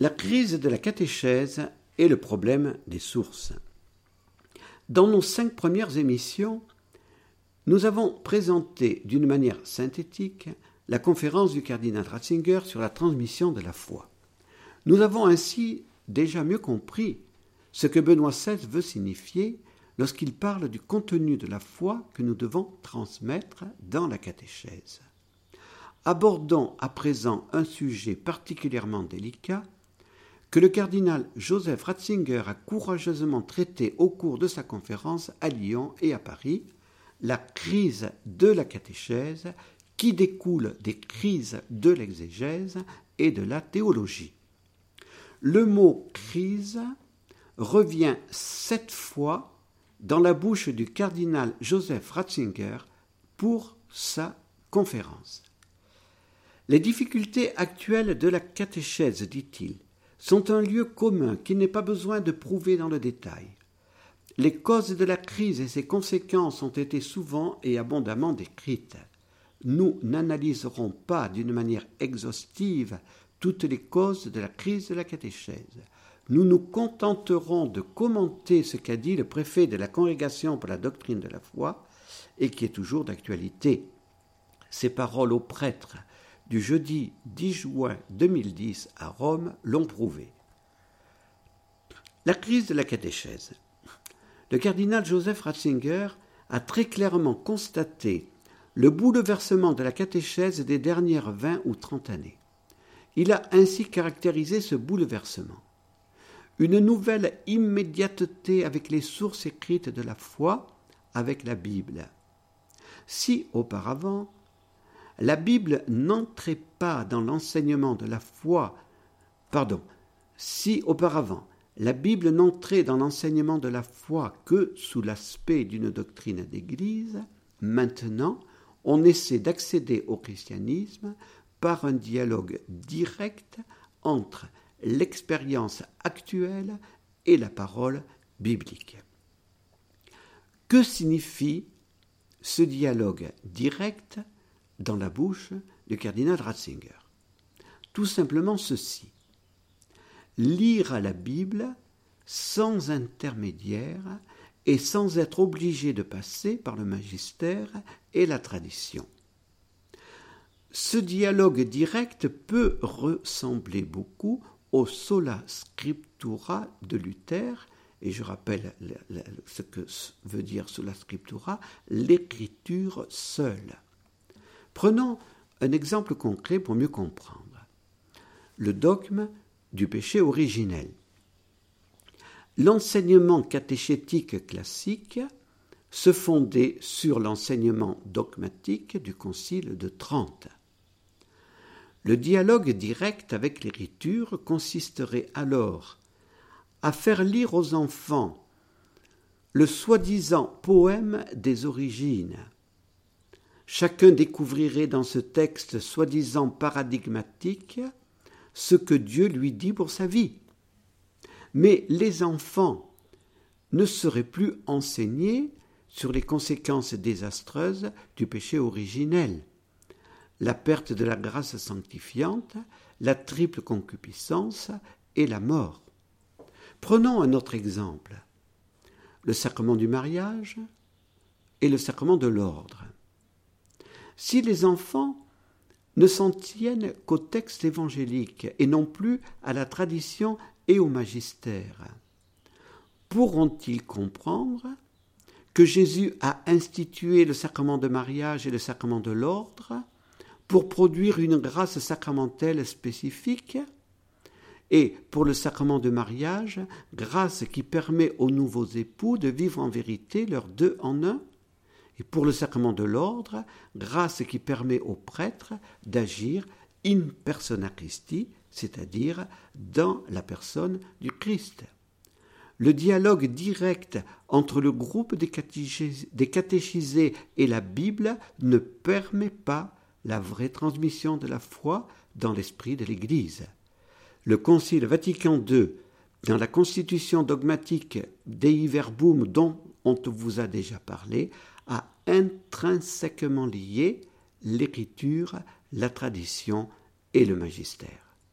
La crise de la catéchèse et le problème des sources. Dans nos cinq premières émissions, nous avons présenté d'une manière synthétique la conférence du cardinal Ratzinger sur la transmission de la foi. Nous avons ainsi déjà mieux compris ce que Benoît XVI veut signifier lorsqu'il parle du contenu de la foi que nous devons transmettre dans la catéchèse. Abordons à présent un sujet particulièrement délicat que le cardinal Joseph Ratzinger a courageusement traité au cours de sa conférence à Lyon et à Paris, la crise de la catéchèse qui découle des crises de l'exégèse et de la théologie. Le mot crise revient sept fois dans la bouche du cardinal Joseph Ratzinger pour sa conférence. Les difficultés actuelles de la catéchèse, dit-il, sont un lieu commun qu'il n'est pas besoin de prouver dans le détail. Les causes de la crise et ses conséquences ont été souvent et abondamment décrites. Nous n'analyserons pas d'une manière exhaustive toutes les causes de la crise de la catéchèse. Nous nous contenterons de commenter ce qu'a dit le préfet de la Congrégation pour la doctrine de la foi et qui est toujours d'actualité. Ses paroles aux prêtres du jeudi 10 juin 2010 à Rome l'ont prouvé. La crise de la catéchèse. Le cardinal Joseph Ratzinger a très clairement constaté le bouleversement de la catéchèse des dernières vingt ou trente années. Il a ainsi caractérisé ce bouleversement. Une nouvelle immédiateté avec les sources écrites de la foi, avec la Bible. Si auparavant, la Bible n'entrait pas dans l'enseignement de la foi, pardon, si auparavant la Bible n'entrait dans l'enseignement de la foi que sous l'aspect d'une doctrine d'Église, maintenant on essaie d'accéder au christianisme par un dialogue direct entre l'expérience actuelle et la parole biblique. Que signifie ce dialogue direct dans la bouche du cardinal Ratzinger. Tout simplement ceci. Lire la Bible sans intermédiaire et sans être obligé de passer par le magistère et la tradition. Ce dialogue direct peut ressembler beaucoup au sola scriptura de Luther, et je rappelle ce que veut dire sola scriptura, l'écriture seule. Prenons un exemple concret pour mieux comprendre. Le dogme du péché originel. L'enseignement catéchétique classique se fondait sur l'enseignement dogmatique du Concile de Trente. Le dialogue direct avec l'écriture consisterait alors à faire lire aux enfants le soi-disant poème des origines, Chacun découvrirait dans ce texte soi-disant paradigmatique ce que Dieu lui dit pour sa vie. Mais les enfants ne seraient plus enseignés sur les conséquences désastreuses du péché originel, la perte de la grâce sanctifiante, la triple concupiscence et la mort. Prenons un autre exemple, le sacrement du mariage et le sacrement de l'ordre si les enfants ne s'en tiennent qu'au texte évangélique et non plus à la tradition et au magistère, pourront-ils comprendre que Jésus a institué le sacrement de mariage et le sacrement de l'ordre pour produire une grâce sacramentelle spécifique et pour le sacrement de mariage, grâce qui permet aux nouveaux époux de vivre en vérité leurs deux en un et pour le sacrement de l'ordre, grâce qui permet aux prêtres d'agir in persona Christi, c'est-à-dire dans la personne du Christ. Le dialogue direct entre le groupe des, catéchisés et la Bible ne permet pas la vraie transmission de la foi dans l'esprit de l'Église. Le Concile Vatican II, dans la constitution dogmatique Dei Verbum dont on vous a déjà parlé, a intrinsèquement lié l'écriture, la tradition et le magistère.